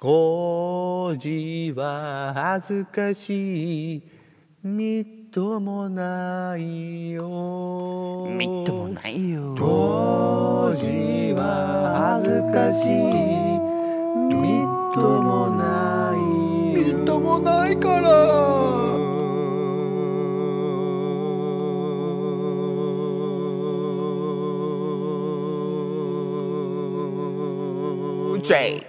工事は恥ずかしい。みっともないよ。みっともないよ。工事は恥ずかしい。みっともないみっともないから J.